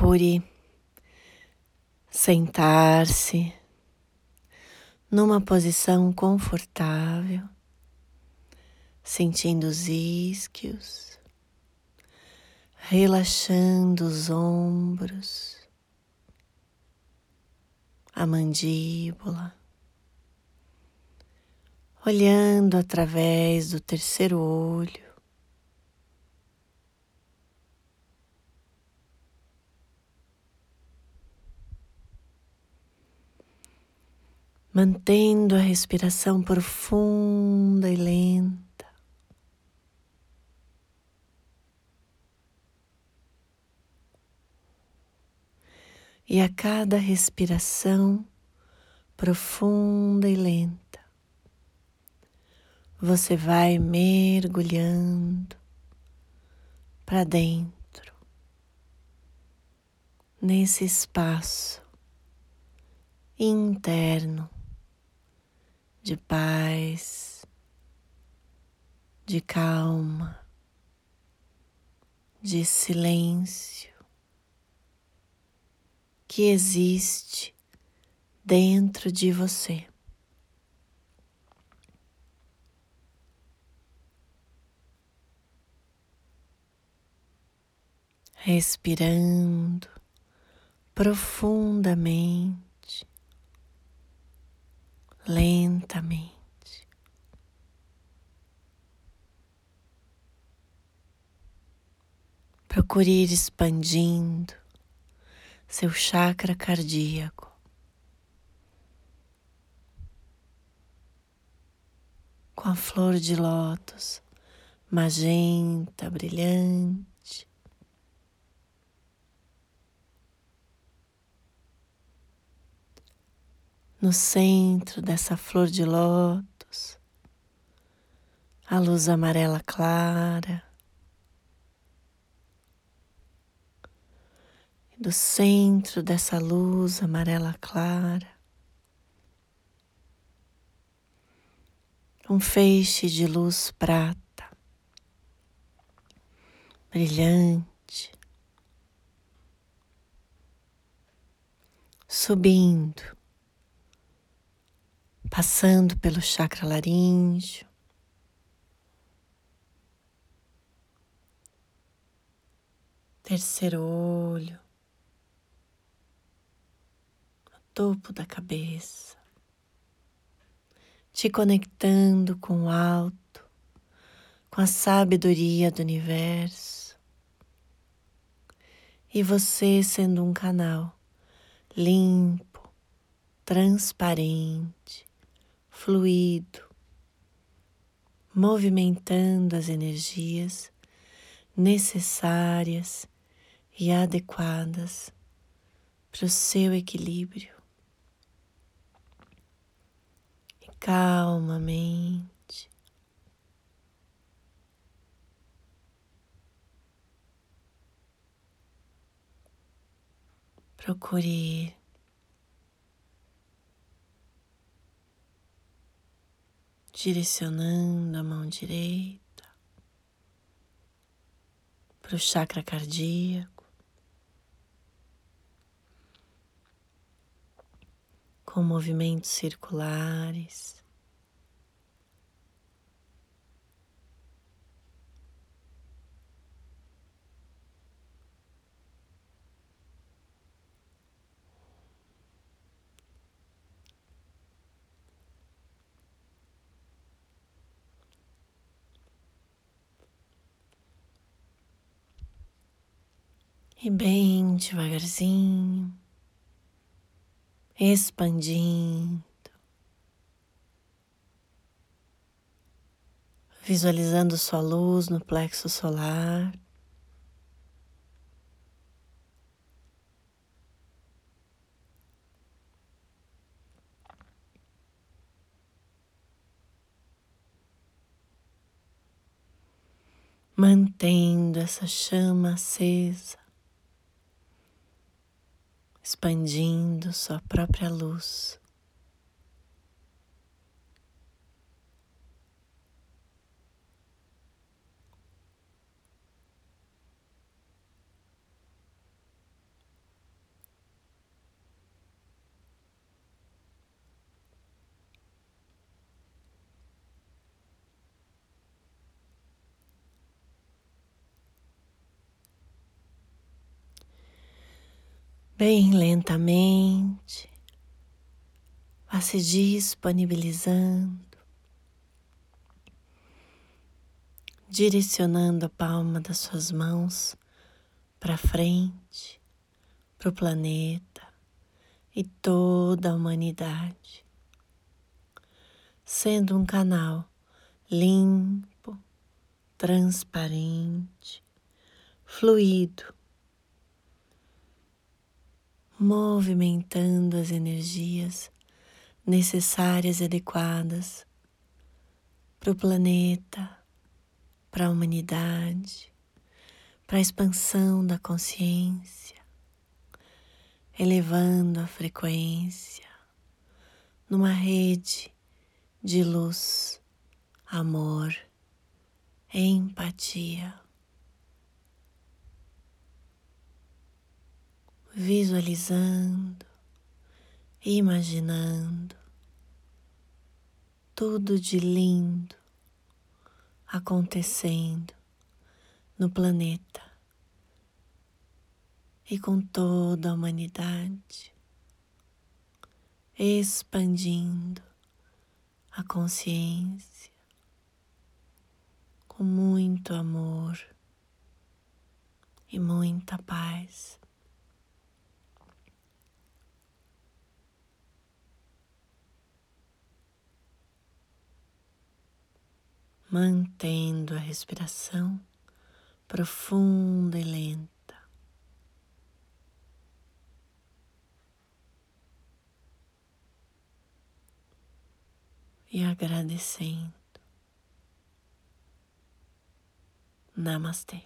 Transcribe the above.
Procure sentar-se numa posição confortável, sentindo os isquios, relaxando os ombros, a mandíbula, olhando através do terceiro olho mantendo a respiração profunda e lenta. E a cada respiração profunda e lenta, você vai mergulhando para dentro, nesse espaço interno de paz, de calma, de silêncio que existe dentro de você. Respirando profundamente lentamente. Procure ir expandindo seu chakra cardíaco. Com a flor de lótus magenta, brilhante. No centro dessa flor de lótus, a luz amarela clara. Do centro dessa luz amarela clara, um feixe de luz prata, brilhante, subindo passando pelo chakra laríngeo. Terceiro olho, no topo da cabeça, te conectando com o alto, com a sabedoria do universo, e você sendo um canal limpo, transparente, fluido, movimentando as energias necessárias e adequadas para o seu equilíbrio. E calmamente procure direcionando a mão direita para o chakra cardíaco, com movimentos circulares. E bem devagarzinho, expandindo, visualizando sua luz no plexo solar. Mantendo essa chama acesa expandindo sua própria luz. Bem lentamente, vá se disponibilizando, direcionando a palma das suas mãos para frente, para o planeta e toda a humanidade, sendo um canal limpo, transparente, fluido movimentando as energias necessárias e adequadas para o planeta, para a humanidade, para a expansão da consciência, elevando a frequência numa rede de luz, amor, empatia. Visualizando, imaginando tudo de lindo acontecendo no planeta e com toda a humanidade, expandindo a consciência com muito amor e muita paz. Mantendo a respiração profunda e lenta. E agradecendo. Namastê.